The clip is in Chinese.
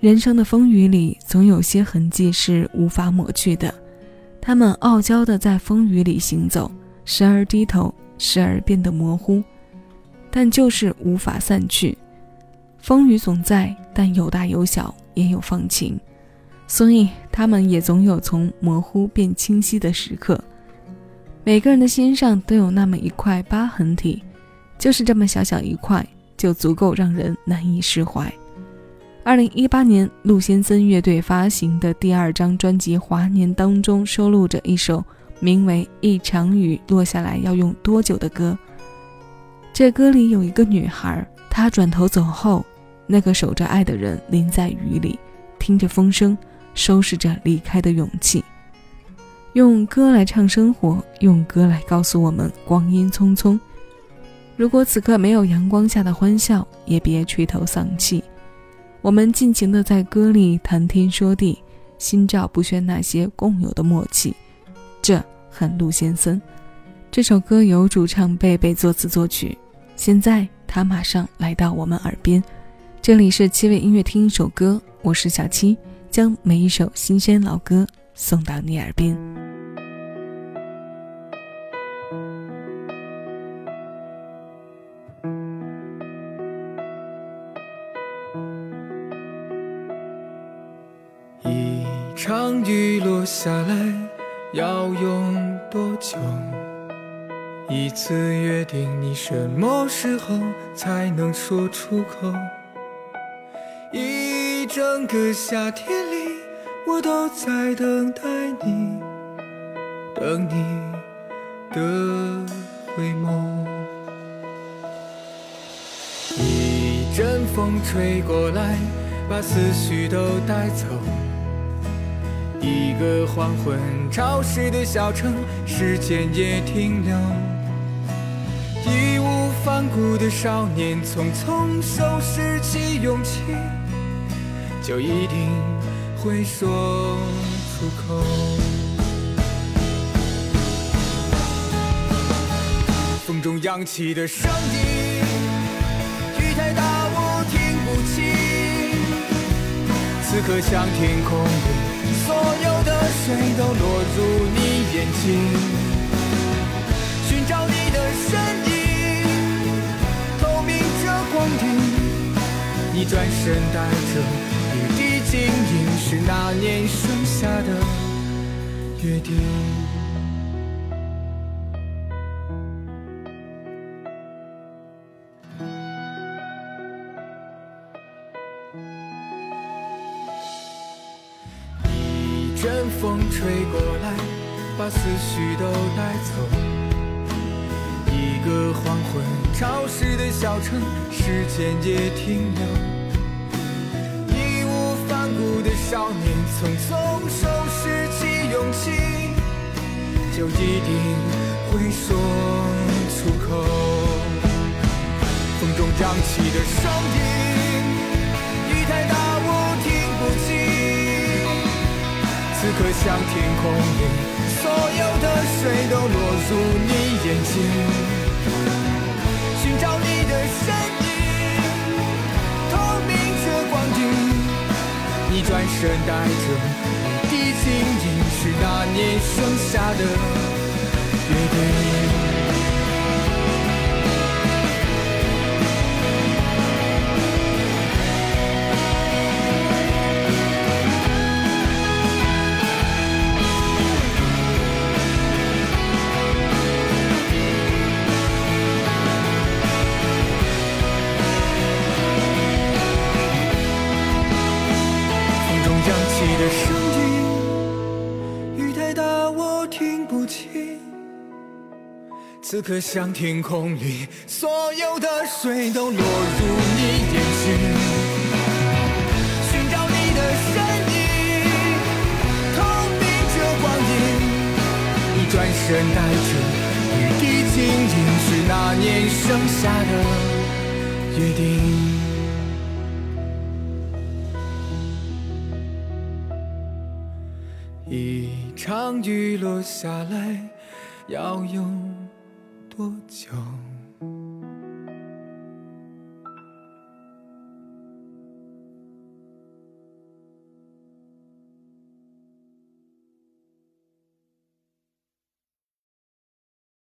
人生的风雨里，总有些痕迹是无法抹去的。他们傲娇地在风雨里行走，时而低头，时而变得模糊，但就是无法散去。风雨总在，但有大有小，也有放晴，所以他们也总有从模糊变清晰的时刻。每个人的心上都有那么一块疤痕体，就是这么小小一块，就足够让人难以释怀。二零一八年，陆先森乐队发行的第二张专辑《华年》当中收录着一首名为《一场雨落下来要用多久》的歌。这歌里有一个女孩，她转头走后，那个守着爱的人淋在雨里，听着风声，收拾着离开的勇气。用歌来唱生活，用歌来告诉我们光阴匆匆。如果此刻没有阳光下的欢笑，也别垂头丧气。我们尽情的在歌里谈天说地，心照不宣那些共有的默契，这很陆先生。这首歌由主唱贝贝作词作曲，现在他马上来到我们耳边。这里是七位音乐听一首歌，我是小七，将每一首新鲜老歌送到你耳边。场雨落下来要用多久？一次约定，你什么时候才能说出口？一整个夏天里，我都在等待你，等你的回眸。一阵风吹过来，把思绪都带走。一个黄昏，潮湿的小城，时间也停留。义无反顾的少年，匆匆收拾起勇气，就一定会说出口。风中扬起的声音，雨太大我听不清，此刻像天空谁。都落入你眼睛，寻找你的身影，透明着光影。你转身带着一滴晶莹，是那年盛夏的约定。阵风吹过来，把思绪都带走。一个黄昏，潮湿的小城，时间也停留。义无反顾的少年，匆匆收拾起勇气，就一定会说出口。风中扬起的声音，像天空里，所有的水都落入你眼睛，寻找你的身影，透明着光影。你转身带着一滴晶莹，是那年盛夏的约定。答我听不清此刻像天空里，所有的水都落入你眼睛，寻找你的身影，透明着光影。你转身带着雨滴晶莹，是那年盛夏的约定。一场雨落下来，要用。多久？